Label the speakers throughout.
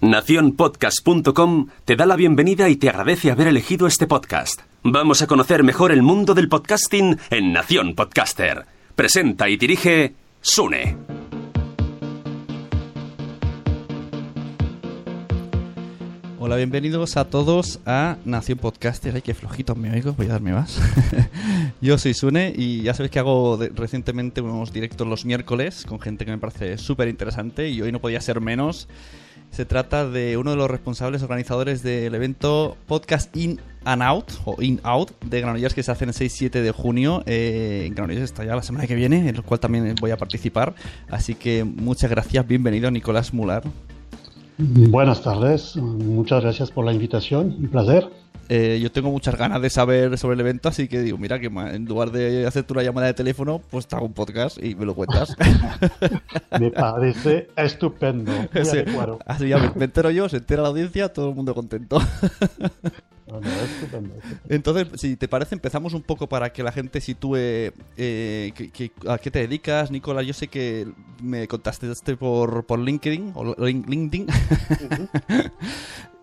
Speaker 1: Naciónpodcast.com te da la bienvenida y te agradece haber elegido este podcast. Vamos a conocer mejor el mundo del podcasting en Nación Podcaster. Presenta y dirige Sune.
Speaker 2: Hola, bienvenidos a todos a Nación Podcaster. Ay, qué flojito me oigo, voy a darme más. Yo soy Sune y ya sabéis que hago recientemente unos directos los miércoles con gente que me parece súper interesante y hoy no podía ser menos. Se trata de uno de los responsables organizadores del evento Podcast In and Out, o In Out, de Granollers que se hace el 6-7 de junio. Eh, en Granollers está ya la semana que viene, en el cual también voy a participar. Así que muchas gracias, bienvenido Nicolás Mular.
Speaker 3: Buenas tardes, muchas gracias por la invitación, un placer.
Speaker 2: Eh, yo tengo muchas ganas de saber sobre el evento, así que digo, mira, que en lugar de hacerte una llamada de teléfono, pues te hago un podcast y me lo cuentas.
Speaker 3: Me parece estupendo,
Speaker 2: Sí. Así ya me, me entero yo, se entera la audiencia, todo el mundo contento. Entonces, si te parece, empezamos un poco para que la gente sitúe eh, que- que- a qué te dedicas, Nicolás. Yo sé que me contaste este por, por LinkedIn o Lin- LinkedIn.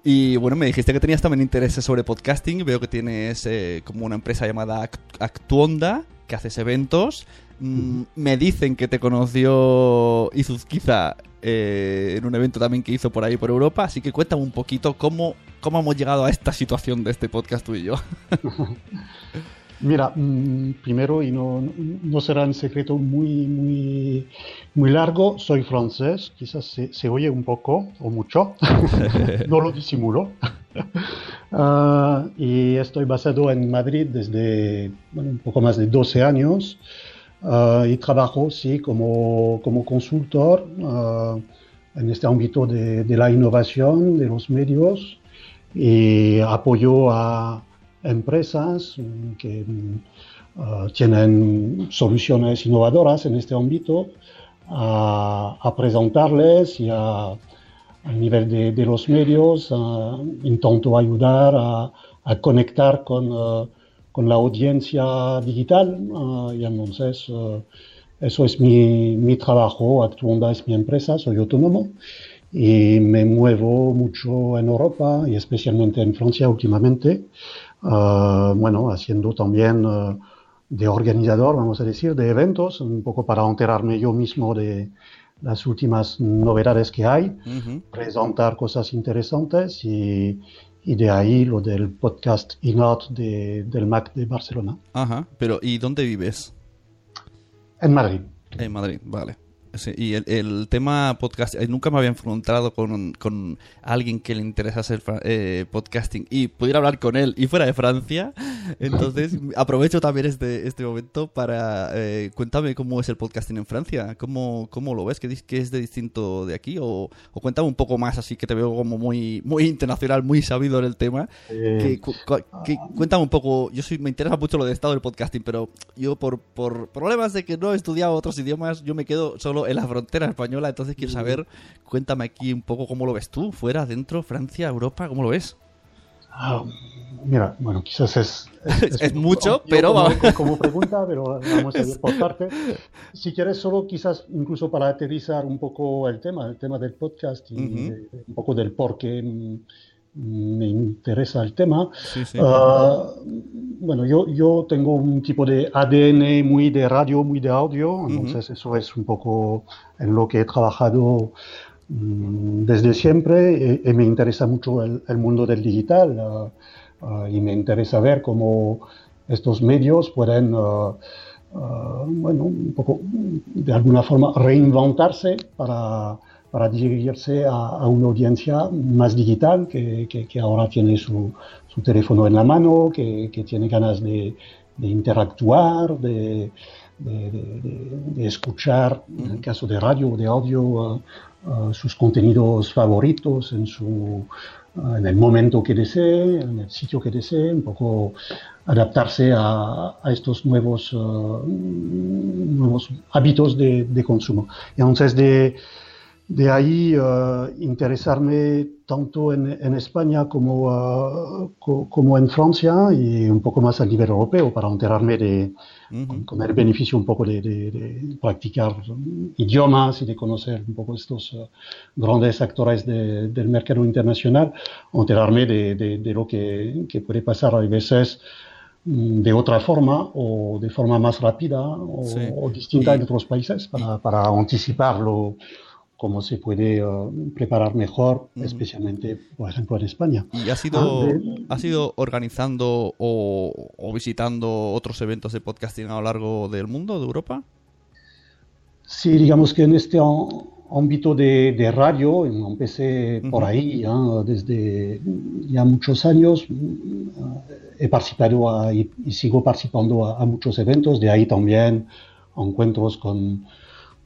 Speaker 2: Y bueno, me dijiste que tenías también intereses sobre podcasting. Veo que tienes eh, como una empresa llamada Act- Actuonda, que haces eventos. Mm, me dicen que te conoció Izuzquiza eh, en un evento también que hizo por ahí por Europa. Así que cuéntame un poquito cómo, cómo hemos llegado a esta situación de este podcast tú y yo.
Speaker 3: Mira, mm, primero, y no, será un secreto muy, muy, muy largo, soy francés, quizás se, se oye un poco o mucho, no lo disimulo. Ah, y estoy basado en Madrid desde un poco más de 12 años ah, y trabajo, sí, como, como consultor ah, en este ámbito de la innovación, de los medios y apoyo a empresas mm, que mm, ah, tienen soluciones innovadoras en este ámbito a, presentarles y a, nivel de, los medios intento ayudar a, conectar con, ah, con la audiencia digital ah, y entonces eso es mi, mi trabajo, Actuonda es mi empresa, soy autónomo y me muevo mucho en Europa y especialmente en Francia últimamente, ah, bueno, haciendo también ah, de organizador, vamos a decir, de eventos, un poco para enterarme yo mismo de las últimas novedades que hay, presentar cosas interesantes y, y de ahí lo del podcast Inot de, del MAC de Barcelona,
Speaker 2: Ajá, pero ¿y dónde vives?
Speaker 3: en Madrid.
Speaker 2: En Madrid, vale. Sí, y el, el tema podcast, eh, nunca me había enfrentado con, con alguien que le interesase el eh, podcasting y pudiera hablar con él y fuera de Francia. Entonces, aprovecho también este, este momento para... eh, cuéntame cómo es el podcasting en Francia, cómo, cómo lo ves, qué, qué es de distinto de aquí o, o cuéntame un poco más, así que te veo como muy, muy internacional, muy sabido en el tema.
Speaker 3: Eh,
Speaker 2: Que cu- que- cuéntame un poco, yo soy, me interesa mucho lo del estado del podcasting, pero yo por, por problemas de que no he estudiado otros idiomas, yo me quedo solo en la frontera española, entonces quiero saber, cuéntame aquí un poco cómo lo ves tú, fuera, dentro, Francia, Europa, ¿cómo lo ves?
Speaker 3: Ah, mira, bueno, quizás es...
Speaker 2: Es mucho, pero
Speaker 3: como, como pregunta, pero vamos a ir por parte. Si quieres, solo quizás incluso para aterrizar un poco el tema, el tema del podcast y de- un poco del por qué me interesa el tema.
Speaker 2: Sí, sí.
Speaker 3: Ah, bueno, yo, yo tengo un tipo de ADN muy de radio, muy de audio, entonces eso es un poco en lo que he trabajado mm, desde siempre eh, y, me interesa mucho el, el mundo del digital ah, y me interesa ver cómo estos medios pueden, bueno, un poco de alguna forma reinventarse para, para dirigirse a, a una audiencia más digital que, que- que ahora tiene su, su teléfono en la mano, que, que tiene ganas de, de interactuar, de, de, escuchar, en el caso de radio o de audio, sus contenidos favoritos en, su, en el momento que desee, en el sitio que desee, un poco adaptarse a, estos nuevos, nuevos hábitos de, de consumo. Entonces, de, de ahí uh, interesarme tanto en, en España como, uh, co como en Francia y un poco más a nivel europeo para enterarme de, uh -huh. con, el beneficio un poco de, de, de, practicar idiomas y de conocer un poco estos uh, grandes actores del mercado internacional, enterarme de, lo que, que, puede pasar a veces mm, de otra forma o de forma más rápida o, sí. o distinta y... en otros países para, para anticiparlo cómo se puede uh, preparar mejor, especialmente, por ejemplo, en España.
Speaker 2: ¿Y has ido, ah, de... has ido organizando o, o, visitando otros eventos de podcasting a lo largo del mundo, de Europa?
Speaker 3: Sí, digamos que en este ámbito de, de radio, empecé uh -huh. por ahí ¿ya? desde ya muchos años, uh, he participado a, y, y, sigo participando a, a muchos eventos, de ahí también encuentros con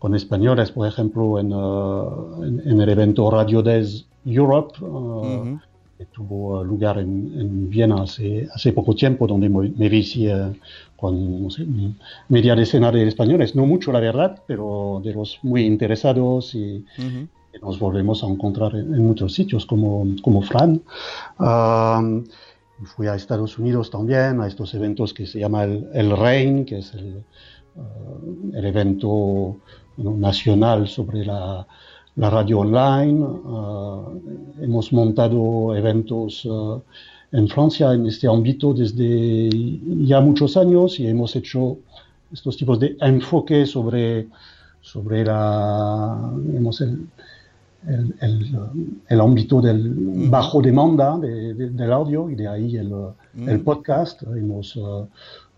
Speaker 3: con españoles, por ejemplo, en, uh, en, en, el evento Radio Days Europe, uh, uh -huh. que tuvo lugar en, en Viena hace, hace, poco tiempo, donde me vi con no sé, media decena de españoles, no mucho la verdad, pero de los muy interesados y, -huh. y nos volvemos a encontrar en, muchos sitios, como, como Fran. Fui a Estados Unidos también, a estos eventos que se llama el, el RAIN, que es el, uh, el evento. Nacional sobre la, radio online. Uh, hemos montado eventos uh, en Francia en este ámbito desde ya muchos años y hemos hecho estos tipos de enfoque sobre, sobre la, digamos, el, el, el, ámbito del bajo demanda de, de, del audio y de ahí el, el podcast. Hemos uh,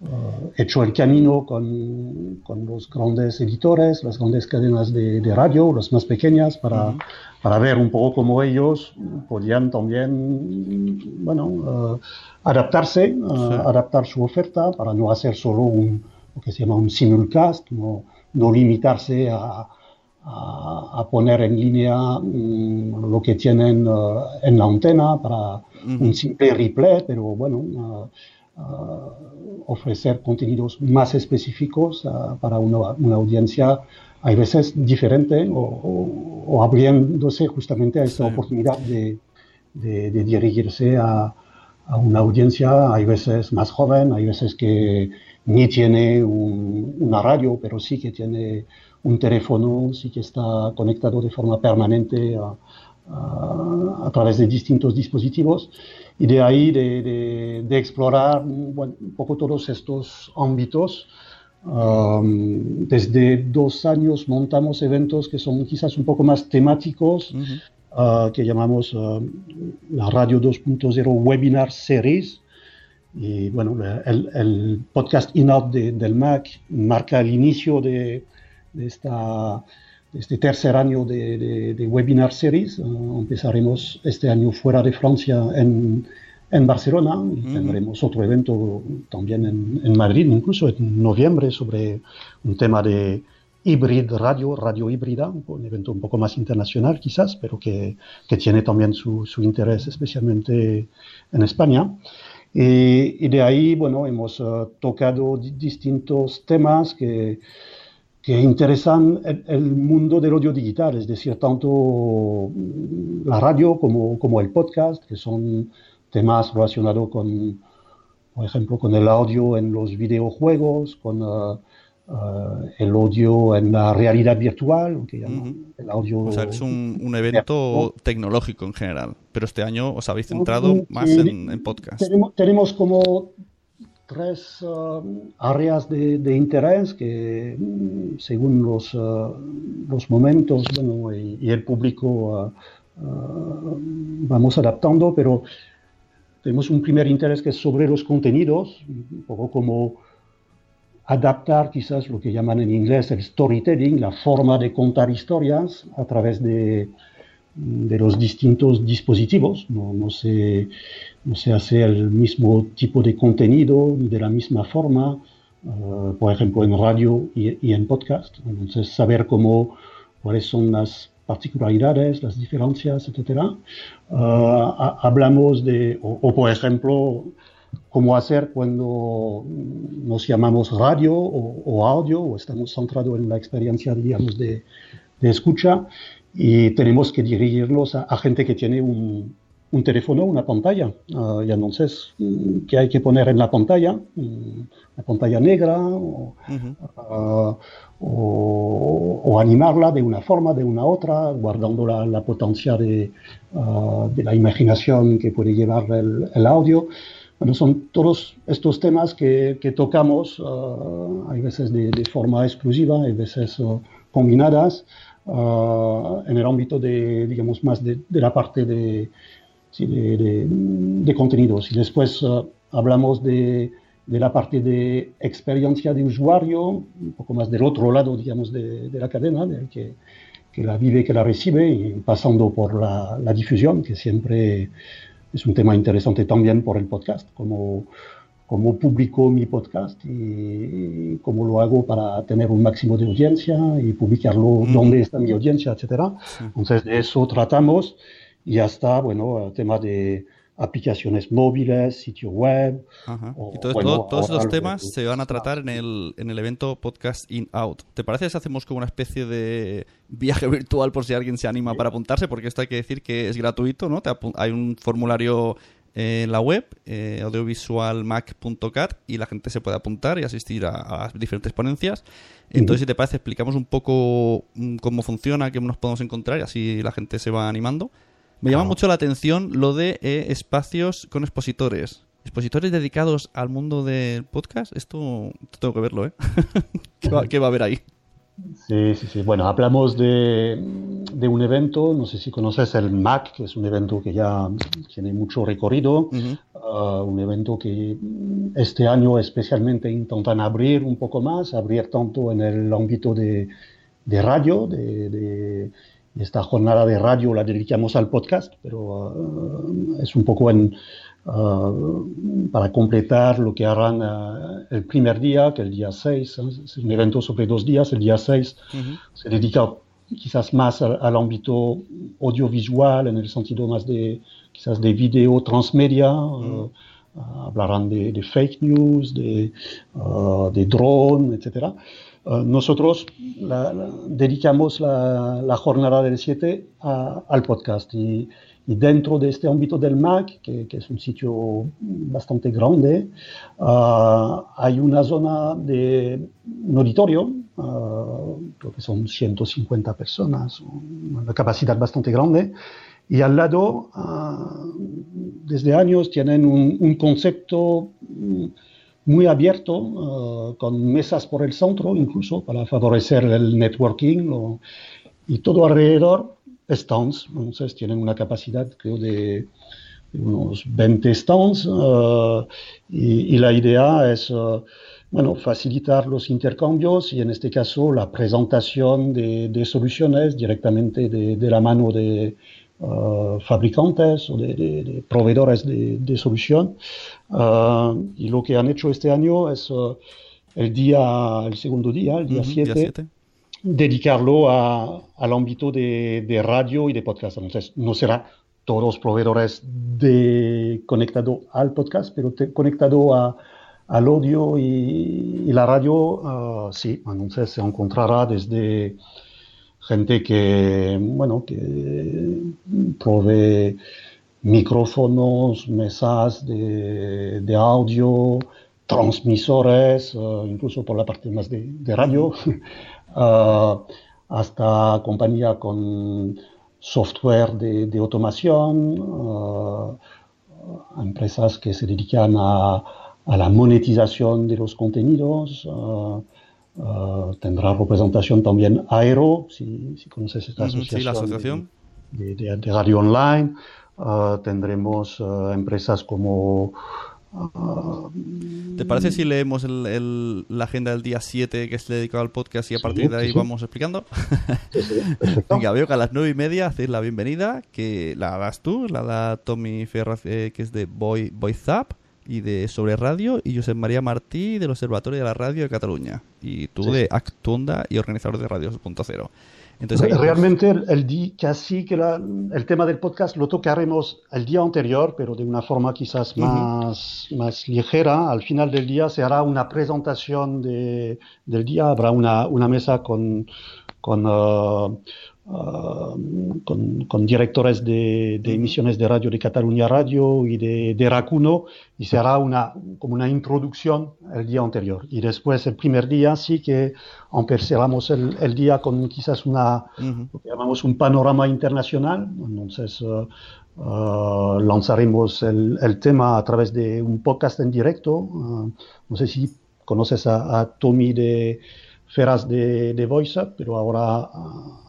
Speaker 3: uh, hecho el camino con, con, los grandes editores, las grandes cadenas de, de radio, las más pequeñas, para, mm. para, ver un poco cómo ellos podían también, bueno, uh, adaptarse, sí. adaptar su oferta para no hacer solo un, lo que se llama un simulcast, no, no limitarse a a, a, poner en línea um, lo que tienen uh, en la antena para uh un simple replay, pero bueno, uh, ofrecer contenidos más específicos para una, una, audiencia hay veces diferente o, o, o, abriéndose justamente a esta sí. oportunidad de, de, de dirigirse a, a, una audiencia, hay veces más joven, hay veces que ni tiene un, una radio, pero sí que tiene un teléfono, sí que está conectado de forma permanente a, a, a través de distintos dispositivos y de ahí de, de, de explorar bueno, un poco todos estos ámbitos. Um, desde dos años montamos eventos que son quizás un poco más temáticos, uh -huh. uh, que llamamos uh, la Radio 2.0 Webinar Series. Y bueno, el, el podcast in-out de, del Mac marca el inicio de, de, esta, de este tercer año de, de, de Webinar Series. Uh, empezaremos este año fuera de Francia en, en Barcelona y uh -huh. tendremos otro evento también en, en, Madrid, incluso en noviembre, sobre un tema de híbrid radio, radio híbrida, un evento un poco más internacional quizás, pero que, que tiene también su, su, interés especialmente en España. Y, y de ahí, bueno, hemos uh, tocado distintos temas que que interesan el, el, mundo del audio digital, es decir, tanto la radio como, como el podcast, que son temas relacionados con, por ejemplo, con el audio en los videojuegos, con uh, uh, el audio en la realidad virtual, que llaman uh -huh. el audio.
Speaker 2: O sea, es un, un evento tecnológico en general, pero este año os habéis centrado más en, en podcast.
Speaker 3: Tenemos, tenemos como tres uh, áreas de, de, interés que, mm, según los, uh, los momentos bueno, y, y, el público, uh, vamos adaptando, pero tenemos un primer interés que es sobre los contenidos, un poco como adaptar quizás lo que llaman en inglés el storytelling, la forma de contar historias a través de, de los distintos dispositivos. No, no, se, no se hace el mismo tipo de contenido ni de la misma forma por ejemplo, en radio y, en podcast. Entonces, saber cómo, cuáles son las particularidades, las diferencias, etc. hablamos de, o, por ejemplo, cómo hacer cuando nos llamamos radio o, audio o estamos centrados en la experiencia, digamos, de, de escucha y tenemos que dirigirlos a, gente que tiene un, un teléfono, una pantalla. Uh, y entonces, mm, ¿qué hay que poner en la pantalla? Mm, la pantalla negra o, uh, o, o, animarla de una forma, de una otra, guardando la, la potencia de, uh, de, la imaginación que puede llevar el, el, audio. Bueno, son todos estos temas que, que tocamos, hay veces de, de, forma exclusiva, hay veces combinadas. Uh, en el ámbito de, digamos, más de, de la parte de, sí, de, de, contenidos. Y después uh, hablamos de, la parte de experiencia de usuario, un poco más del otro lado, digamos, de, la cadena, que, que, la vive, que la recibe, y pasando por la, la difusión, que siempre es un tema interesante también por el podcast, como cómo publico mi podcast y, cómo lo hago para tener un máximo de audiencia y publicarlo dónde está mi audiencia, etcétera. Entonces de eso tratamos y hasta, bueno, el tema de aplicaciones móviles, sitio web.
Speaker 2: y todos los temas se van a tratar en el, en el evento Podcast In Out. ¿Te parece si hacemos como una especie de viaje virtual por si alguien se anima para apuntarse? Porque esto hay que decir que es gratuito, ¿no? Te hay un formulario en la web, eh, audiovisualmac.cat, y la gente se puede apuntar y asistir a, diferentes ponencias. Entonces, si te parece, explicamos un poco mm, cómo funciona, qué nos podemos encontrar y así la gente se va animando. Me llama mucho la atención lo de eh, espacios con expositores. Expositores dedicados al mundo del podcast. Esto, tengo que verlo, ¿eh? ¿Qué va a haber ahí?
Speaker 3: Sí, sí, sí. Bueno, hablamos de, de, un evento, no sé si conoces el MAC, que es un evento que ya tiene mucho recorrido, uh, un evento que este año especialmente intentan abrir un poco más, abrir tanto en el ámbito de, de radio, de, de, esta jornada de radio la dedicamos al podcast, pero uh, es un poco en, Uh, para completar lo que harán uh, el primer día, que el día 6, es un evento sobre dos días, el día 6 se dedica quizás más al, ámbito audiovisual, en el sentido más de quizás de video transmedia, uh, hablarán de, de, fake news, de, de drone, etc. nosotros la, la, dedicamos la, la, jornada del 7 al podcast y y dentro de este ámbito del MAC, que, que es un sitio bastante grande, uh, hay una zona de un auditorio, uh, creo que son 150 personas, una capacidad bastante grande, y al lado, desde años, tienen un, un concepto muy abierto, con mesas por el centro, incluso para favorecer el networking, o, y todo alrededor stands, entonces tienen una capacidad creo de, unos 20 stands uh, y, y, la idea es uh, bueno, facilitar los intercambios y en este caso la presentación de, de soluciones directamente de, de, la mano de uh, fabricantes o de, proveedores de, solución. y lo que han hecho este año es el día, el segundo día, el día 7, dedicarlo a, al ámbito de, de, radio y de podcast. Entonces, no será todos proveedores de, conectado al podcast, pero te, conectado a, al audio y, y la radio, uh, sí. Entonces, se encontrará desde gente que, bueno, que provee micrófonos, mesas de, de audio, transmisores, uh, incluso por la parte más de, de radio. uh, hasta compañía con software de, de automación, uh, empresas que se dedican a, a, la monetización de los contenidos. Uh, tendrá representación también Aero, si, si conoces esta asociación,
Speaker 2: sí, la asociación.
Speaker 3: De, de, de radio online. tendremos empresas como
Speaker 2: ¿Te parece si leemos el, el, la agenda del día 7 que es dedicado al podcast y a partir de ahí vamos explicando? Venga, veo que a las 9 y media hacéis la bienvenida, que la das tú, la da Tommy Ferraz, eh, que es de Boy, Boy Zap, y de Sobre Radio y Josep María Martí del Observatorio de la Radio de Cataluña. Y tú de Actunda y organizador de Radio 2.0.
Speaker 3: Entonces, Realmente el, día, casi que el tema del podcast lo tocaremos el día anterior, pero de una forma quizás más, más ligera. Al final del día se hará una presentación de, del día, habrá una, una mesa con, con uh, Ah, con, directores de, emisiones de radio de Cataluña Radio y de, de, Racuno y se hará una, como una introducción el día anterior. Y después, el primer día, sí que empezaremos el, el día con quizás una, lo que llamamos un panorama internacional. Entonces, uh, uh, lanzaremos el, el, tema a través de un podcast en directo. Uh, no sé si conoces a, a Tommy de feras de, de VoiceUp, pero ahora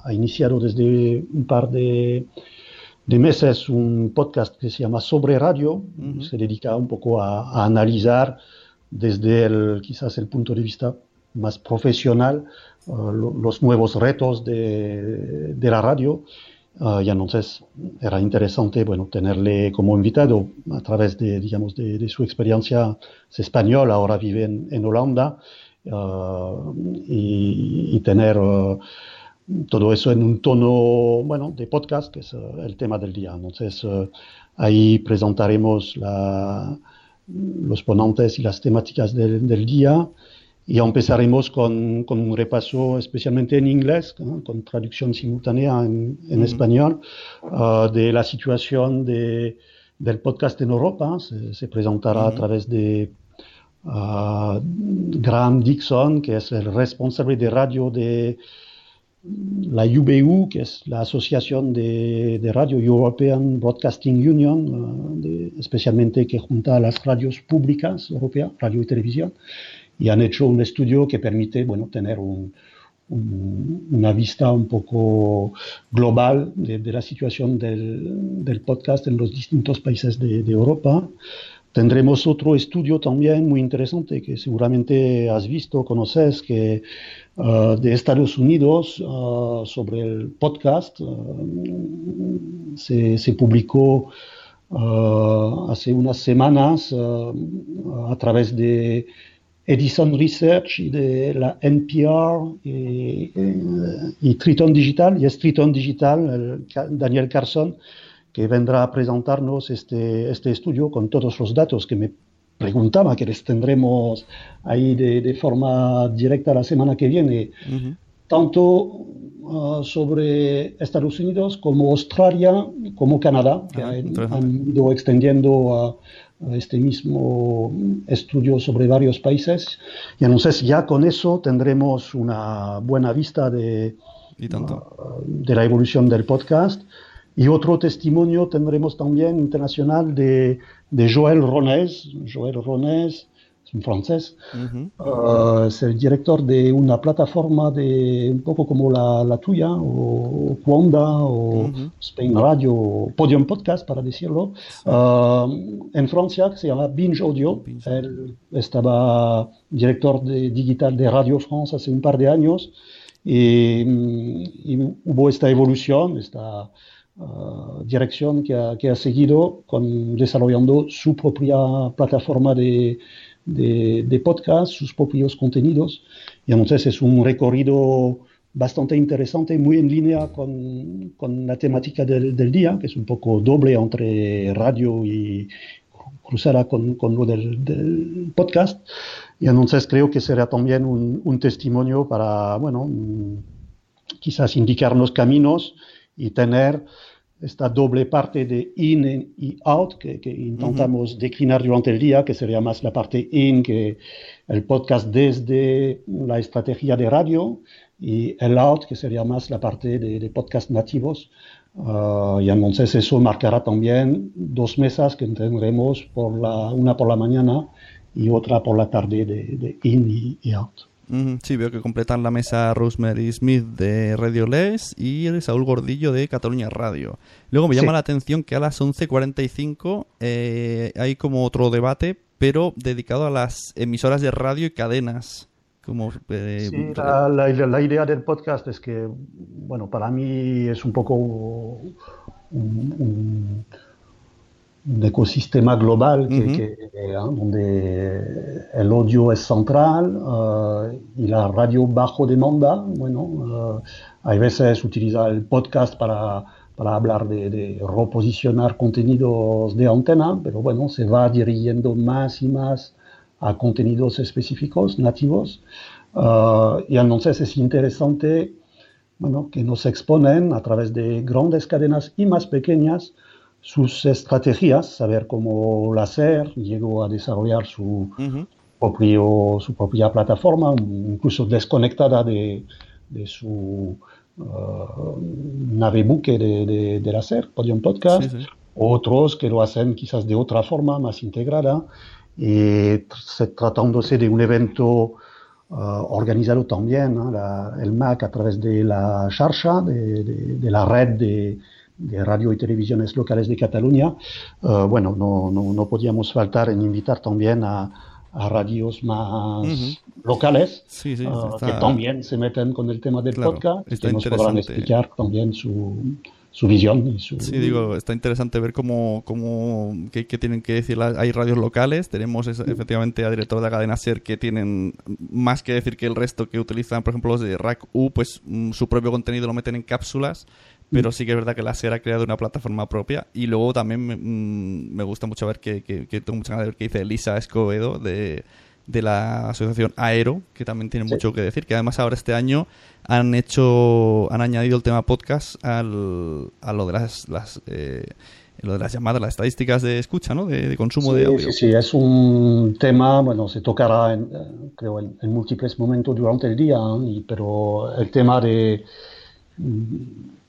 Speaker 3: ha, iniciado desde un par de, de, meses un podcast que se llama Sobre Radio, se dedica un poco a, analizar desde el, quizás el punto de vista más profesional uh, los nuevos retos de, de la radio. Uh, y entonces era interesante bueno, tenerle como invitado a través de, digamos, de, de su experiencia es español, ahora vive en, en Holanda Uh, y, tener uh, todo eso en un tono, bueno, de podcast, que es uh, el tema del día. Entonces, ahí presentaremos la, los ponentes y las temáticas del, del día y empezaremos con, con, un repaso especialmente en inglés, con traducción simultánea en, en español, de la situación de, del podcast en Europa. Se, se presentará a través de uh, Graham Dixon, que es el responsable de radio de la UBU, que es la Asociación de, Radio European Broadcasting Union, de, especialmente que junta a las radios públicas europeas, radio y televisión, y han hecho un estudio que permite bueno, tener un, un, una vista un poco global de, la situación del, podcast en los distintos países de Europa. Tendremos otro estudio también muy interesante que seguramente has visto, conoces, que uh, de Estados Unidos uh, sobre el podcast uh, se, publicó hace unas semanas a través de Edison Research y de la NPR y, Triton Digital, y es Triton Digital, el Daniel Carson, que vendrá a presentarnos este, este estudio con todos los datos que me preguntaba, que les tendremos ahí de, de forma directa la semana que viene, tanto uh, sobre Estados Unidos como Australia, como Canadá, que ah, han, ido extendiendo a, este mismo estudio sobre varios países. Y entonces ya con eso tendremos una buena vista de, uh, de la evolución del podcast. Y otro testimonio tendremos también internacional de, de Joël Ronès. Joël Ronès es un francés, uh, es el director de una plataforma de un poco como la, la tuya, o Quanda, o Spain Radio, o Podium Podcast, para decirlo, uh, en Francia, que se llama Binge Audio. Él estaba director de, digital de Radio France hace un par de años. Y, y hubo esta evolución, esta Uh, dirección que ha, que ha, seguido con, desarrollando su propia plataforma de, de, de, podcast, sus propios contenidos. Y entonces es un recorrido bastante interesante, muy en línea con, con la temática del, del, día, que es un poco doble entre radio y cruzada con, con lo del, del, podcast. Y entonces creo que será también un, un testimonio para, bueno, quizás indicarnos caminos y tener esta doble parte de in y out que, que intentamos declinar durante el día, que sería más la parte in que el podcast desde la estrategia de radio y el out que sería más la parte de, de podcast nativos. Uh, y entonces eso marcará también dos mesas que tendremos, por la, una por la mañana y otra por la tarde de, de in y out.
Speaker 2: Sí, veo que completan la mesa Rosemary Smith de Radio Les y Saúl Gordillo de Cataluña Radio. Luego me llama la atención que a las 11.45 eh, hay como otro debate, pero dedicado a las emisoras de radio y cadenas. Como,
Speaker 3: eh, sí, la, idea del podcast es que, bueno, para mí es un poco un un ecosistema global que, eh, donde el audio es central eh, y la radio bajo demanda, bueno, eh, hay veces utiliza el podcast para, para hablar de, de, reposicionar contenidos de antena, pero bueno, se va dirigiendo más y más a contenidos específicos, nativos, y entonces es interesante bueno, que nos exponen a través de grandes cadenas y más pequeñas sus estrategias, saber cómo la SER llegó a desarrollar su, propio, su propia plataforma, incluso desconectada de, de su uh, nave buque de, de, la SER, Podium Podcast, otros que lo hacen quizás de otra forma, más integrada, y tratándose de un evento uh, organizado también, el MAC a través de la charcha, de, de la red de de radio y televisiones locales de Cataluña, uh, bueno, no, no, no, podíamos faltar en invitar también a, a radios más uh -huh. locales
Speaker 2: sí, sí,
Speaker 3: uh,
Speaker 2: está...
Speaker 3: que también se meten con el tema del
Speaker 2: Claro,
Speaker 3: podcast y que nos podrán explicar también su, su visión y su...
Speaker 2: Sí, digo, está interesante ver cómo, cómo qué, qué tienen que decir. Hay radios locales, tenemos efectivamente a director de la cadena SER que tienen más que decir que el resto que utilizan, por ejemplo, los de Rack U, pues mm, su propio contenido lo meten en cápsulas, pero sí que es verdad que la SER ha creado una plataforma propia. Y luego también me, mm, me gusta mucho ver que, que, que tengo mucha ganas de ver qué dice Elisa Escobedo de, de la asociación Aero, que también tiene mucho que decir, que además ahora este año han hecho, han añadido el tema podcast al, a lo de las, las eh, lo de las llamadas, las estadísticas de escucha, ¿no? De, de consumo de audio.
Speaker 3: sí, sí, es un tema, bueno, se tocará, en, eh, creo, en, en múltiples momentos durante el día, ¿eh? y- pero el tema de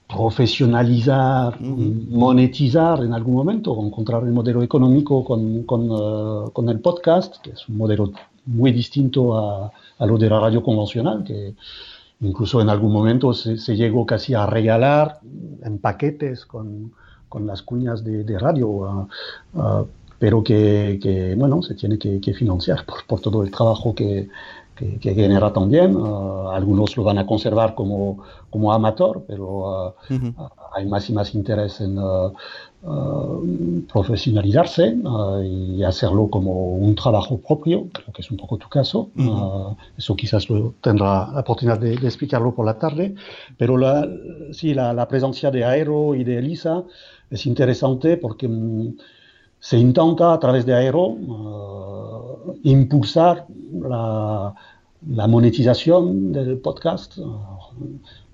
Speaker 3: profesionalizar, monetizar en algún momento, encontrar el modelo económico con, con, eh, con el podcast, que es un modelo muy distinto a, a lo de la radio convencional, que incluso en algún momento se, se llegó casi a regalar en paquetes con, con las cuñas de, de radio, ah, pero que, que, bueno, se tiene que, que financiar por, por todo el trabajo que, que, que genera también. Ah, algunos lo van a conservar como, como amateur, pero ah, ah, hay más y más interés en profesionalizarse y hacerlo como un trabajo propio, creo que es un poco tu caso. Ah, eso quizás lo tendrá la oportunidad de, de explicarlo por la tarde, pero la, sí, la, la presencia de Aero y de Elisa es interesante porque mm, se intenta a través de Aero uh, impulsar la, la monetización del podcast. Uh,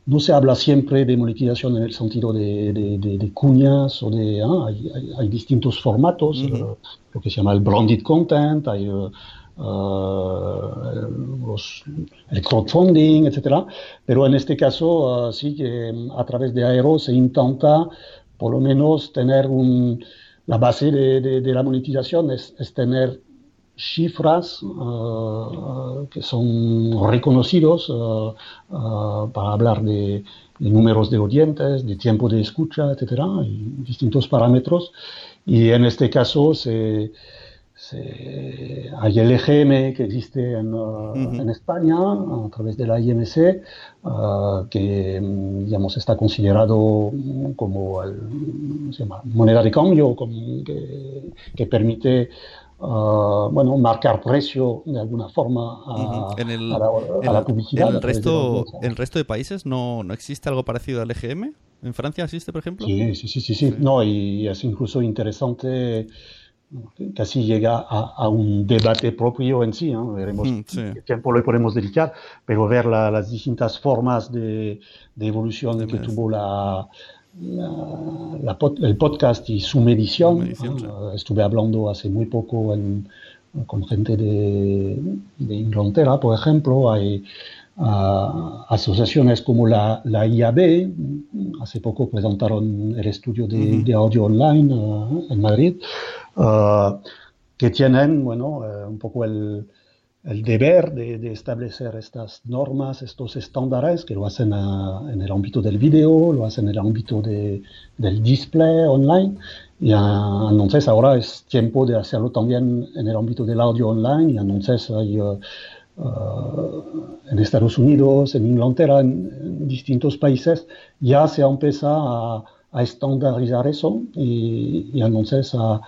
Speaker 3: no se habla siempre de monetización en el sentido de, de, de, de cuñas o de... ah, hay, hay- hay distintos formatos, uh, lo que se llama el branded content, hay los- el crowdfunding, etcétera. Pero en este caso sí que mm, a través de Aero se intenta por lo menos tener un, la base de, la monetización es, tener cifras uh, que son reconocidos uh, uh, para hablar de, de números de oyentes, de tiempo de escucha, etcétera, y distintos parámetros. Y en este caso se, se- hay el EGM que existe en, uh, en España a través de la IMC, uh, que mm, digamos, está considerado mm, como el, ¿cómo se llama? moneda de cambio, que, que permite uh, bueno, marcar precio de alguna forma a,
Speaker 2: Ujú. En el,
Speaker 3: a la, a
Speaker 2: en
Speaker 3: la
Speaker 2: el-
Speaker 3: publicidad.
Speaker 2: en
Speaker 3: a
Speaker 2: el
Speaker 3: de la
Speaker 2: resto, en el resto de países no, no existe algo parecido al EGM. ¿En Francia existe, por ejemplo?
Speaker 3: Sí, sí, sí, sí, sí. No, y es incluso interesante, casi llega a, a un debate propio en sí, ¿no? Veremos
Speaker 2: Mm, sí.
Speaker 3: qué tiempo le podemos dedicar, pero ver la- las distintas formas de, de evolución
Speaker 2: De
Speaker 3: que tuvo la, la- el podcast y su medición.
Speaker 2: Medición, sí.
Speaker 3: Ah, estuve hablando hace muy poco en- con gente de, de Inglaterra, por ejemplo, hay ah, asociaciones como la, la IAB, hace poco presentaron el estudio de, de audio online ah, en Madrid, ah, que tienen, bueno, eh, un poco el, el deber de, de establecer estas normas, estos estándares, que lo hacen ah, en el ámbito del video, lo hacen en el ámbito de- del display online. Y ah, entonces ahora es tiempo de hacerlo también en el ámbito del audio online. Y entonces hay ah, ah, en Estados Unidos, en Inglaterra, en, en distintos países, ya se empieza a, a estandarizar eso y, entonces a,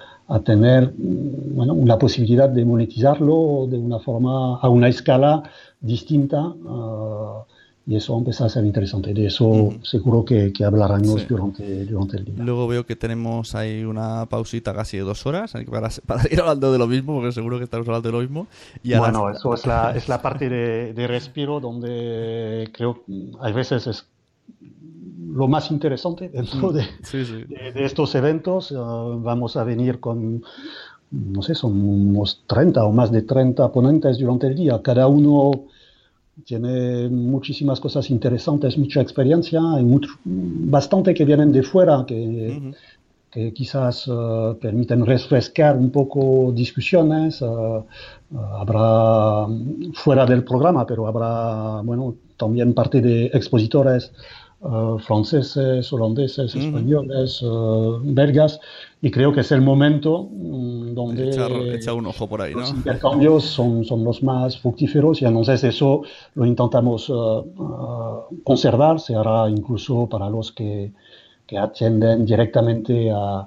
Speaker 3: tener bueno, una posibilidad de monetizarlo de una forma, a una escala distinta. Uh, y eso empieza a ser interesante. De eso seguro que, que hablaremos durante, durante el día.
Speaker 2: Luego veo que tenemos ahí una pausita casi de dos horas para, para ir hablando de lo mismo, porque seguro que estamos hablando de lo mismo.
Speaker 3: Y bueno, eso es la, es la parte de, de respiro donde creo que hay veces es lo más interesante dentro de, de, estos eventos. Eh, vamos a venir con, no sé, son unos 30 o más de 30 ponentes durante el día. Cada uno tiene muchísimas cosas interesantes, mucha experiencia, hay bastante que vienen de fuera, que, que quizás uh, permiten refrescar un poco discusiones. Uh, habrá fuera del programa, pero habrá bueno, también parte de expositores uh, franceses, holandeses, españoles, belgas, y creo que es el momento mm, donde
Speaker 2: echar, un ojo por ahí,
Speaker 3: los intercambios son, son, los más fructíferos y entonces eso lo intentamos uh, conservar, se hará incluso para los que, que atienden directamente a,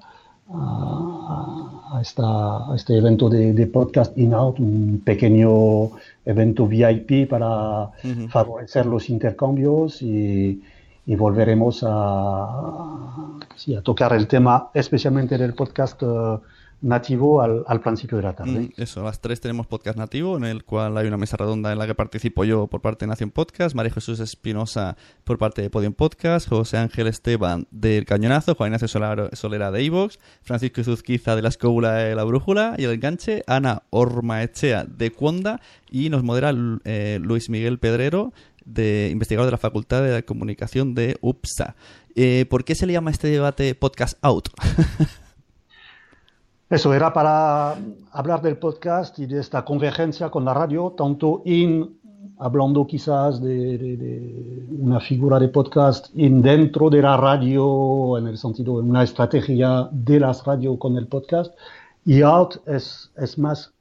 Speaker 3: a, esta, a este evento de, de, podcast in-out, un pequeño evento VIP para favorecer los intercambios y y volveremos a, a tocar el tema especialmente del podcast eh, nativo al, al, principio de la tarde. Mm,
Speaker 2: eso, a las tres tenemos podcast nativo, en el cual hay una mesa redonda en la que participo yo por parte de Nación Podcast, María Jesús Espinosa por parte de Podium Podcast, José Ángel Esteban del Cañonazo, Juan Ignacio Solera de Evox, Francisco Izuzquiza de la Escóbula de la Brújula y el enganche, Ana Ormaechea de Cuonda y nos modera eh, Luis Miguel Pedrero de investigador de la Facultad de Comunicación de UPSA. Eh, ¿Por qué se le llama este debate Podcast Out?
Speaker 3: Eso era para hablar del podcast y de esta convergencia con la radio, tanto in, hablando quizás de, una figura de podcast in dentro de la radio, en el sentido de una estrategia de las radio con el podcast, y out es, es más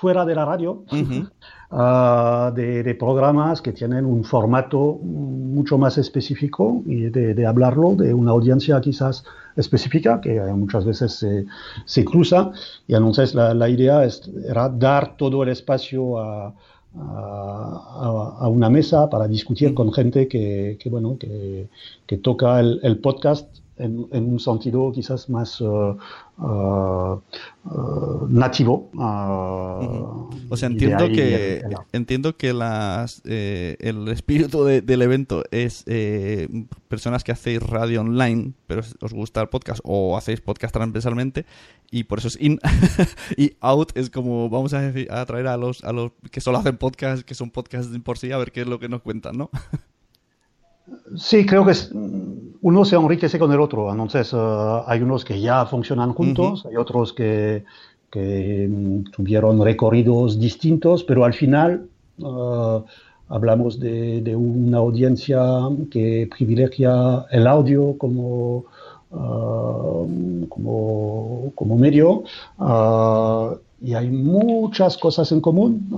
Speaker 3: fuera de la radio, ah, de, programas que tienen un formato mucho más específico y de, hablarlo de una audiencia quizás específica que muchas veces se, se cruza. Y entonces la, la, idea es, era dar todo el espacio a, a, una mesa para discutir con gente que, que bueno, que, que toca el, el podcast en, un sentido quizás más uh, uh, uh, nativo.
Speaker 2: O sea, entiendo que entiendo que las, eh, el espíritu del evento es eh, personas que hacéis radio online, pero os gusta el podcast o hacéis podcast transversalmente y por eso es in y out es como vamos a, decir, a traer a los a los que solo hacen podcast, que son podcasts por sí a ver qué es lo que nos cuentan, ¿no?
Speaker 3: Sí, creo que uno se enriquece con el otro. Entonces, eh, hay unos que ya funcionan juntos, hay otros que, mm, tuvieron recorridos distintos, pero al final eh, hablamos de, una audiencia que privilegia el audio como, eh, como, como, medio y hay muchas cosas en común,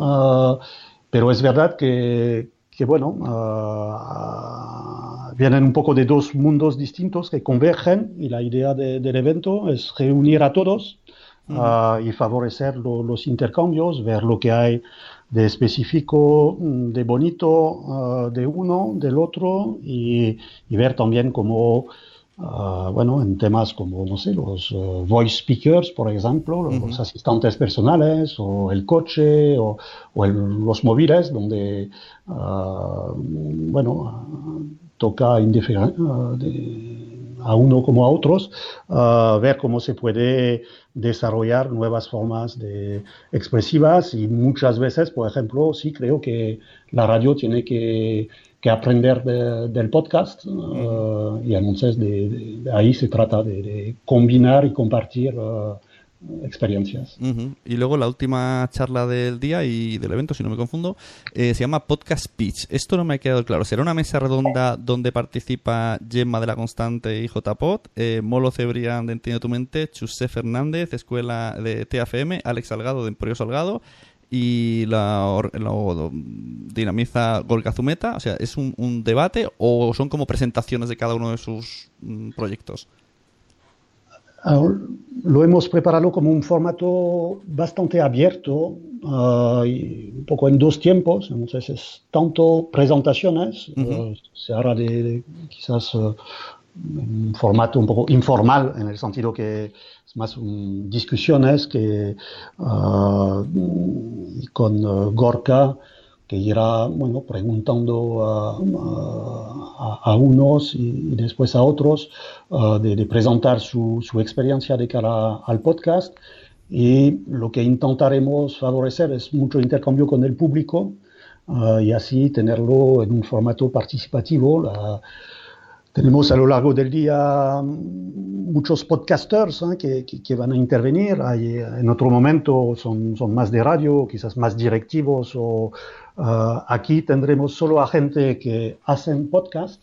Speaker 3: pero es verdad que que bueno, ah, vienen un poco de dos mundos distintos que convergen y la idea del evento es reunir a todos ah, y favorecer los intercambios, ver lo que hay de específico, mm, de bonito ah, de uno, del otro y, y ver también cómo Ah, bueno, en temas como, no sé, los eh, voice speakers, por ejemplo, los asistentes personales, o el coche, o, los móviles, donde, uh, bueno, toca uh, a uno como a otros, ver cómo se puede desarrollar nuevas formas de expresivas y muchas veces, por ejemplo, sí creo que la radio tiene que que aprender del podcast uh, y entonces de, ahí se trata de, combinar y compartir uh, experiencias.
Speaker 2: Y luego la última charla del día y del evento, si no me confundo, eh, se llama Podcast Pitch. Esto no me ha quedado claro. ¿Será una mesa redonda donde participa Gemma de la Constante y JPOT, eh, Molo Cebrián de Entiendo tu Mente, Chusé Fernández, Escuela de TFM, Alex Salgado de Emporio Salgado y la, lo dinamiza Gorka Zumeta? O sea, ¿es un, un, debate o son como presentaciones de cada uno de sus mm, proyectos?
Speaker 3: lo hemos preparado como un formato bastante abierto, uh, y un poco en dos tiempos. Entonces, es tanto presentaciones, uh -huh. uh, se hará de, de quizás uh, un formato un poco informal, en el sentido que es más discusiones que con Gorka que irá bueno, preguntando a, unos y, después a otros uh, de, presentar su, su, experiencia de cara al podcast. Y lo que intentaremos favorecer es mucho intercambio con el público uh, y así tenerlo en un formato participativo. La, tenemos a lo largo del día muchos podcasters ¿eh? que, que, que, van a intervenir. Hay, en otro momento son, son más de radio, quizás más directivos o Uh, aquí tendremos solo a gente que hacen podcast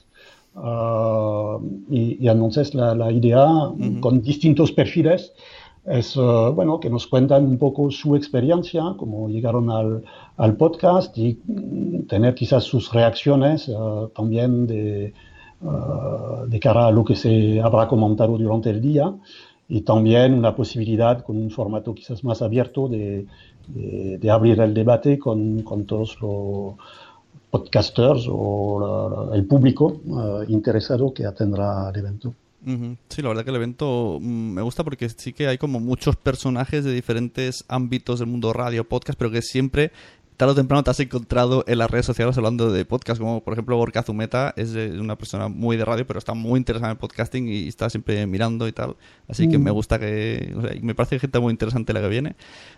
Speaker 3: uh, y, y, entonces la, la idea uh -huh. con distintos perfiles es uh, bueno que nos cuentan un poco su experiencia, cómo llegaron al, al podcast y tener quizás sus reacciones también de, uh, de cara a lo que se habrá comentado durante el día y también una posibilidad con un formato quizás más abierto de, de, de abrir el debate con, con, todos los podcasters o la, la, el público uh, interesado que atendrá el evento.
Speaker 2: Sí, la verdad que el evento mm, me gusta porque sí que hay como muchos personajes de diferentes ámbitos del mundo radio, podcast, pero que siempre tarde o temprano te has encontrado en las redes sociales hablando de podcast, como por ejemplo Gorka Zumeta es una persona muy de radio, pero está muy interesada en el podcasting y está siempre mirando y tal. Así que me mm. gusta que, o sea, me parece gente muy interesante la que viene.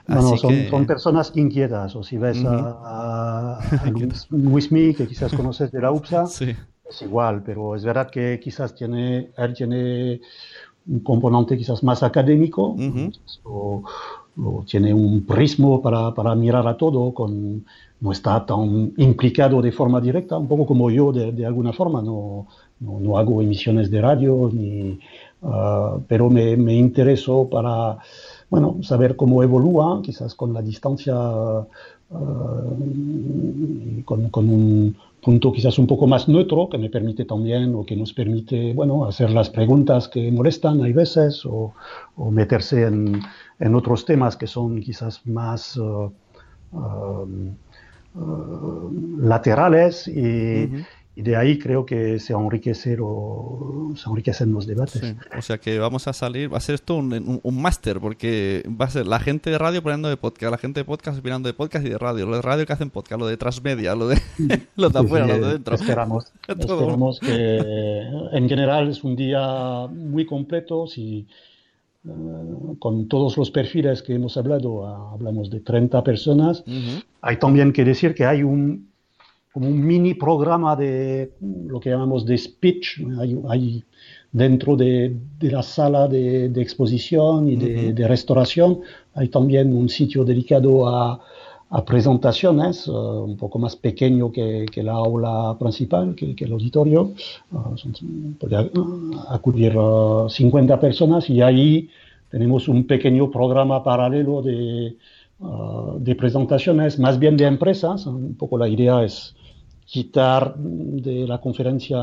Speaker 3: Bueno, son, que... son, personas inquietas, o si ves uh -huh. a, a Luismi, que quizás conoces de la UPSA, sí. es igual, pero es verdad que quizás tiene, él tiene un componente quizás más académico, uh -huh. o, tiene un prismo para, para, mirar a todo, con, no está tan implicado de forma directa, un poco como yo de, de alguna forma, no, no, no, hago emisiones de radio, ni, uh, pero me, me intereso para bueno, saber cómo evolúa, quizás con la distancia, uh, con, con, un punto quizás un poco más neutro, que me permite también, o que nos permite, bueno, hacer las preguntas que molestan, hay veces, o, o meterse en en otros temas que son quizás más uh, uh, uh, laterales y, uh -huh. y, de ahí creo que se, enriquecer o, se enriquecen los debates.
Speaker 2: Sí. O sea que vamos a salir, va a ser esto un, un, un máster, porque va a ser la gente de radio opinando de podcast, la gente de podcast opinando de podcast y de radio, lo de radio que hacen podcast, lo de transmedia, lo de, lo de afuera, sí, lo de dentro.
Speaker 3: Esperamos, esperamos que en general es un día muy completo. Si, Uh, con todos los perfiles que hemos hablado, uh, hablamos de 30 personas. Uh -huh. Hay también que decir que hay un, como un mini programa de lo que llamamos de speech, hay, hay dentro de, de, la sala de, de exposición y de, -huh. de, restauración, hay también un sitio dedicado a, a presentaciones, uh, un poco más pequeño que, que, la aula principal, que, el auditorio. Uh, acudir 50 personas y ahí tenemos un pequeño programa paralelo de, de presentaciones, más bien de empresas. Un poco la idea es quitar de la conferencia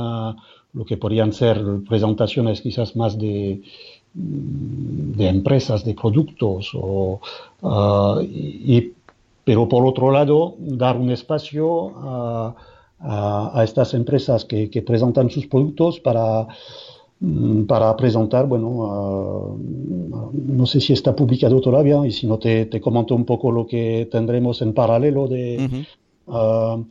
Speaker 3: lo que podrían ser presentaciones quizás más de, de empresas, de productos, o, y pero por otro lado, dar un espacio a, a, a estas empresas que, que, presentan sus productos para, mm, para presentar, bueno, uh, no sé si está publicado todavía y si no te, te, comento un poco lo que tendremos en paralelo de... Uh -huh.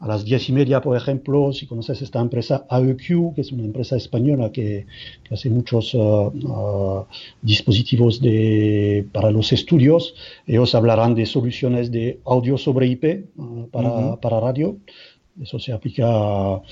Speaker 3: A las diez y media, por ejemplo, si conoces esta empresa AEQ, que es una empresa española que, que hace muchos uh, uh, dispositivos de, para los estudios, ellos hablarán de soluciones de audio sobre IP uh, para, -huh. para radio. Eso se aplica a,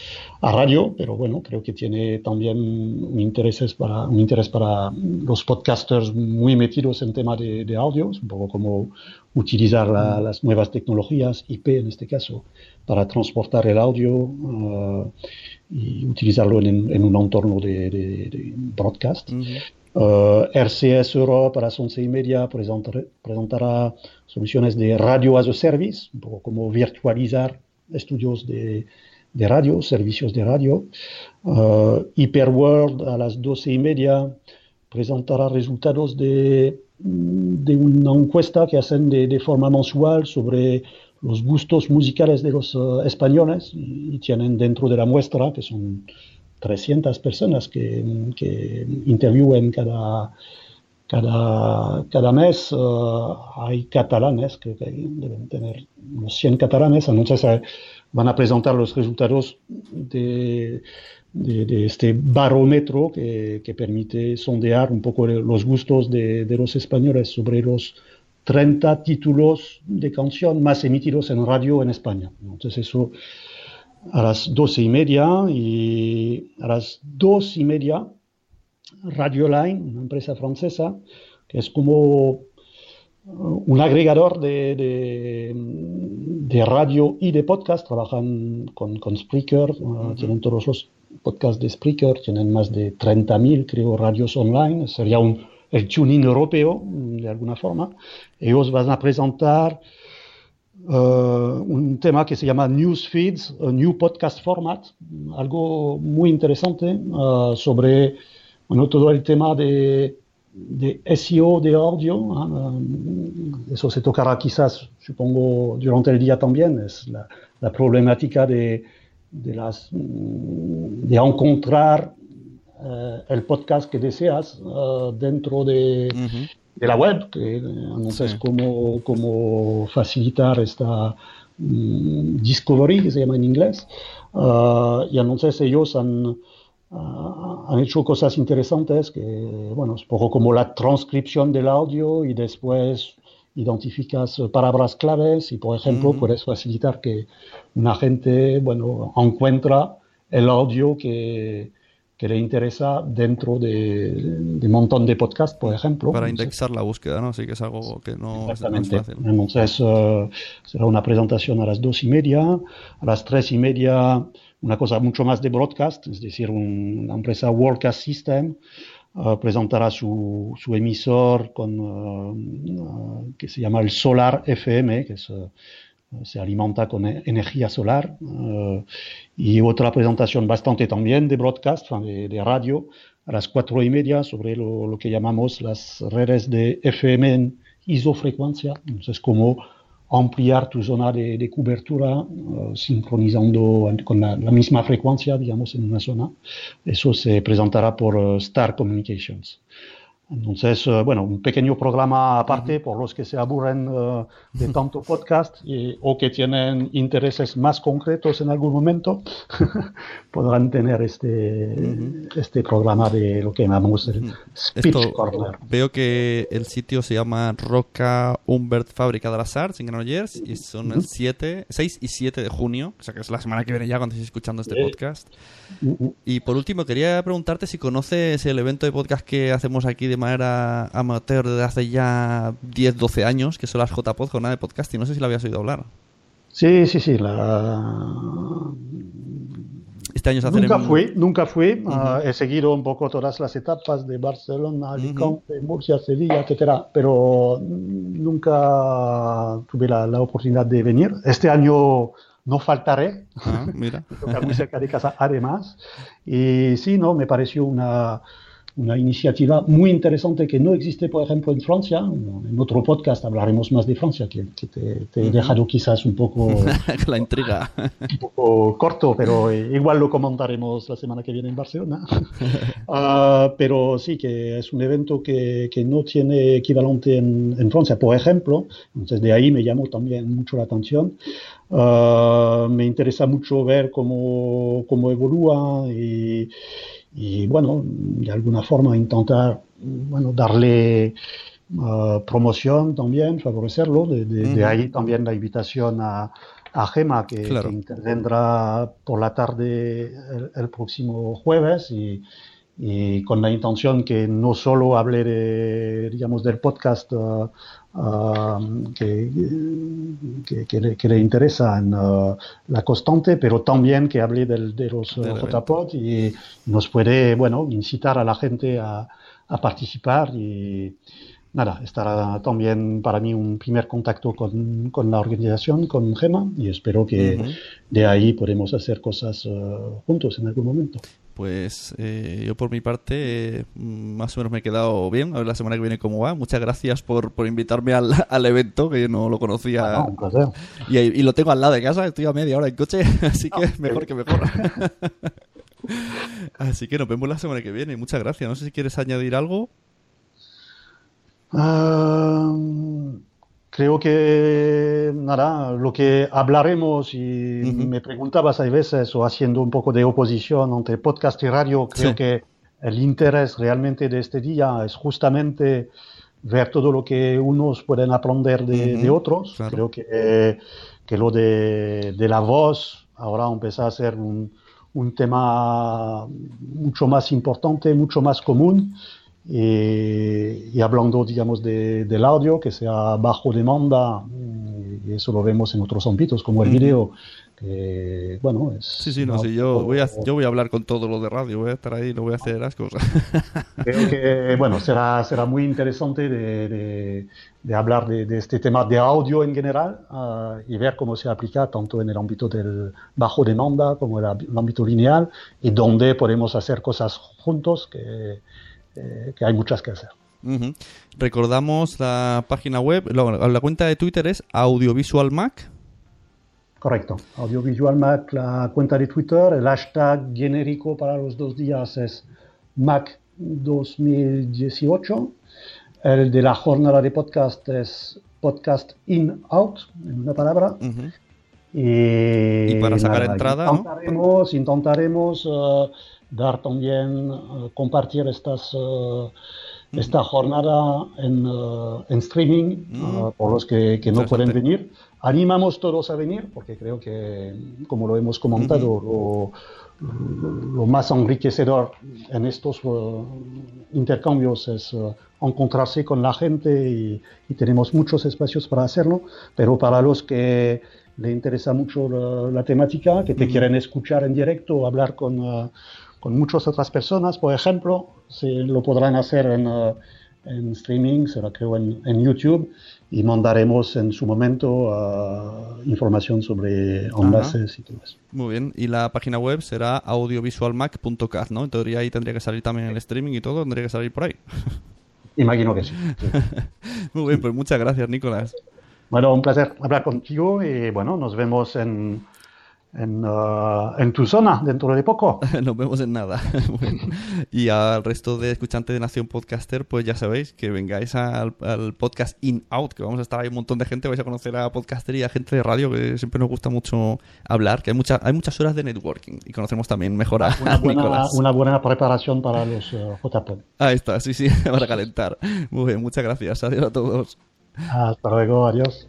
Speaker 3: a, radio, pero bueno, creo que tiene también un interés para, un interés para los podcasters muy metidos en tema de, de audio, es un poco como utilizar la, las nuevas tecnologías, IP en este caso, para transportar el audio uh, y utilizarlo en, en, un entorno de, de, de broadcast. Uh -huh. Uh, RCS Europe a las once y media presentar, presentará soluciones de radio as a service, un poco como virtualizar estudios de, radio, servicios de radio. Uh, Hyperworld a las doce y media presentará resultados de, una encuesta que hacen de, forma mensual sobre los gustos musicales de los uh, españoles y, tienen dentro de la muestra, que son 300 personas que, que cada, cada, cada mes. Uh, hay catalanes, creo que deben tener unos 100 catalanes, entonces uh, van a presentar los resultados de, este barómetro que, permite sondear un poco los gustos de, de, los españoles sobre los 30 títulos de canción más emitidos en radio en España. Entonces eso a las doce y media y a las dos y media Radio Line, una empresa francesa, que es como un agregador de, de, de radio y de podcast, trabajan con, con Spreaker, uh, tienen todos los podcasts de Spreaker, tienen más de 30.000, creo, radios online, sería un, el tuning europeo, de alguna forma. Ellos van a presentar Uh, un tema que se llama News Feeds, a New Podcast Format, algo muy interesante uh, sobre bueno, todo el tema de, de SEO de audio. Uh, eso se tocará quizás, supongo, durante el día también, es la, la problemática de, de, las, de encontrar el podcast que deseas dentro de, uh -huh de la web, que entonces sí. cómo, cómo, facilitar esta um, discovery, que se llama en inglés. Uh, y entonces ellos han, han hecho cosas interesantes, que, bueno, es poco como la transcripción del audio y después identificas palabras claves y, por ejemplo, mm puedes facilitar que una gente, bueno, encuentra el audio que, que le interesa dentro de, de, un montón de podcasts, por ejemplo.
Speaker 2: Para indexar la búsqueda, ¿no? Sí que es algo que no
Speaker 3: Exactamente.
Speaker 2: es fácil.
Speaker 3: Entonces, uh, será una presentación a las dos y media, a las tres y media una cosa mucho más de broadcast, es decir, un, una empresa Worldcast System uh, presentará su, su, emisor con, uh, que se llama el Solar FM, que es se alimenta con energía solar. Uh, y otra presentación bastante también de broadcast, de, de, radio, a las cuatro y media sobre lo, lo, que llamamos las redes de FM en isofrecuencia. Entonces, cómo ampliar tu zona de, de cobertura uh, sincronizando con la, la, misma frecuencia, digamos, en una zona. Eso se presentará por uh, Star Communications. Entonces, uh, bueno, un pequeño programa aparte por los que se aburren uh, de tanto podcast y, o que tienen intereses más concretos en algún momento, podrán tener este, uh -huh. este programa de lo que llamamos el Speech
Speaker 2: Esto,
Speaker 3: Corner.
Speaker 2: Veo que el sitio se llama Roca Humbert Fábrica de las Arts en Granollers y son -huh. el 7, 6 y 7 de junio, o sea que es la semana que viene ya cuando estéis escuchando este podcast. Y por último, quería preguntarte si conoces el evento de podcast que hacemos aquí de manera amateur desde hace ya 10, 12 años, que son las JPod, jornada de podcasting. No sé si lo habías oído hablar.
Speaker 3: Sí, sí, sí. La...
Speaker 2: Este año se hace
Speaker 3: nunca
Speaker 2: en...
Speaker 3: fui, nunca fui. Uh -huh. uh, he seguido un poco todas las etapas de Barcelona, Alicante, uh -huh. Murcia, Sevilla, etcétera, pero nunca tuve la, la, oportunidad de venir. Este año no faltaré.
Speaker 2: Ah, mira.
Speaker 3: muy cerca de casa, además. Y sí, no, me pareció una una iniciativa muy interesante que no existe, por ejemplo, en Francia. En otro podcast hablaremos más de Francia, que, que te, te, he dejado quizás un poco...
Speaker 2: la intriga.
Speaker 3: un poco corto, pero igual lo comentaremos la semana que viene en Barcelona. uh, pero sí, que es un evento que, que no tiene equivalente en, en, Francia, por ejemplo. Entonces, de ahí me llamó también mucho la atención. Uh, me interesa mucho ver cómo, cómo evolúa y y bueno, de alguna forma intentar bueno, darle uh, promoción también, favorecerlo. De, de, uh -huh. de, ahí también la invitación a, a Gema, que,
Speaker 2: claro.
Speaker 3: que, intervendrá por la tarde el, el próximo jueves y, y con la intención que no solo hable de, digamos, del podcast uh, um, que, que, que, le, que, le, interesa en uh, la constante, pero también que hable del, de los uh, JPod y nos puede, bueno, incitar a la gente a, a participar y nada, estará también para mí un primer contacto con, con la organización, con Gema, y espero que uh -huh. de ahí podemos hacer cosas uh, juntos en algún momento.
Speaker 2: Pues eh, yo por mi parte eh, más o menos me he quedado bien, a ver la semana que viene cómo va. Muchas gracias por, por invitarme al, al, evento, que yo no lo conocía.
Speaker 3: Ah, no,
Speaker 2: y, y, lo tengo al lado de casa, estoy a media hora en coche, así que
Speaker 3: ah,
Speaker 2: mejor que mejor. así que nos vemos la semana que viene. Muchas gracias. No sé si quieres añadir algo.
Speaker 3: Uh, creo que nada, lo que hablaremos y uh -huh. me preguntabas hay veces o haciendo un poco de oposición entre podcast y radio, creo
Speaker 2: Sí.
Speaker 3: que el interés realmente de este día es justamente ver todo lo que unos pueden aprender de,
Speaker 2: Ujú,
Speaker 3: de otros.
Speaker 2: claro.
Speaker 3: Creo que, que lo de, de la voz ahora empieza a ser un, un tema mucho más importante, mucho más común. Y, y hablando, digamos, de- del audio, que sea bajo demanda, y eso lo vemos en otros ámbitos, como el
Speaker 2: Ujú.
Speaker 3: video, que, bueno, es...
Speaker 2: Sí, sí, no, sí, yo voy, a, yo voy a hablar con todo lo de radio, voy a estar ahí, lo voy a hacer las cosas.
Speaker 3: Creo que, bueno, será, será muy interesante de, de- de hablar de, este tema de audio en general ah, y ver cómo se aplica tanto en el ámbito del bajo demanda como en el ámbito lineal y donde podemos hacer cosas juntos que, eh, que hay muchas que hacer.
Speaker 2: Ujú. Recordamos la página web, la, la cuenta de Twitter es Audiovisual Mac.
Speaker 3: Correcto. Audiovisual Mac, la cuenta de Twitter, el hashtag genérico para los dos días es Mac 2018. El de la jornada de podcast es podcast in out, en una palabra.
Speaker 2: Ujú.
Speaker 3: Y,
Speaker 2: Y para sacar entrada, ¿no?
Speaker 3: intentaremos, intentaremos eh, dar también, eh, compartir estas, eh, esta jornada en, eh, en streaming
Speaker 2: Mm.
Speaker 3: por los que, que no pueden venir. Animamos todos a venir porque creo que, como lo hemos comentado, lo, lo más enriquecedor en estos intercambios es eh, encontrarse con la gente y, y tenemos muchos espacios para hacerlo, pero para los que le interesa mucho la, la temática, que te quieren escuchar en directo, hablar con, con muchas otras personas, por ejemplo, se lo podrán hacer en, eh, en streaming, será creo en, en YouTube, y mandaremos en su momento eh, información sobre enlaces y todo eso.
Speaker 2: Muy bien, y la página web será audiovisualmac.cat, ¿no? En teoría ahí tendría que salir también el streaming y todo, tendría que salir por ahí.
Speaker 3: Imagino que sí. sí.
Speaker 2: Muy bien, pues muchas gracias, Nicolás.
Speaker 3: Bueno, un placer hablar contigo y bueno, nos vemos en, en, uh, en tu zona dentro de poco.
Speaker 2: Nos vemos en nada. Y al resto de escuchantes de Nación Podcaster, pues ya sabéis que vengáis al, al podcast In Out, que vamos a estar ahí un montón de gente, vais a conocer a podcaster y a gente de radio, que siempre nos gusta mucho hablar, que hay, mucha, hay muchas horas de networking y conocemos también mejor a,
Speaker 3: Una buena,
Speaker 2: Nicolás.
Speaker 3: una buena preparación para los uh, JPod.
Speaker 2: Ahí está, sí, sí, para calentar. Muy bien, muchas gracias. Adiós a todos.
Speaker 3: Hasta luego, adiós.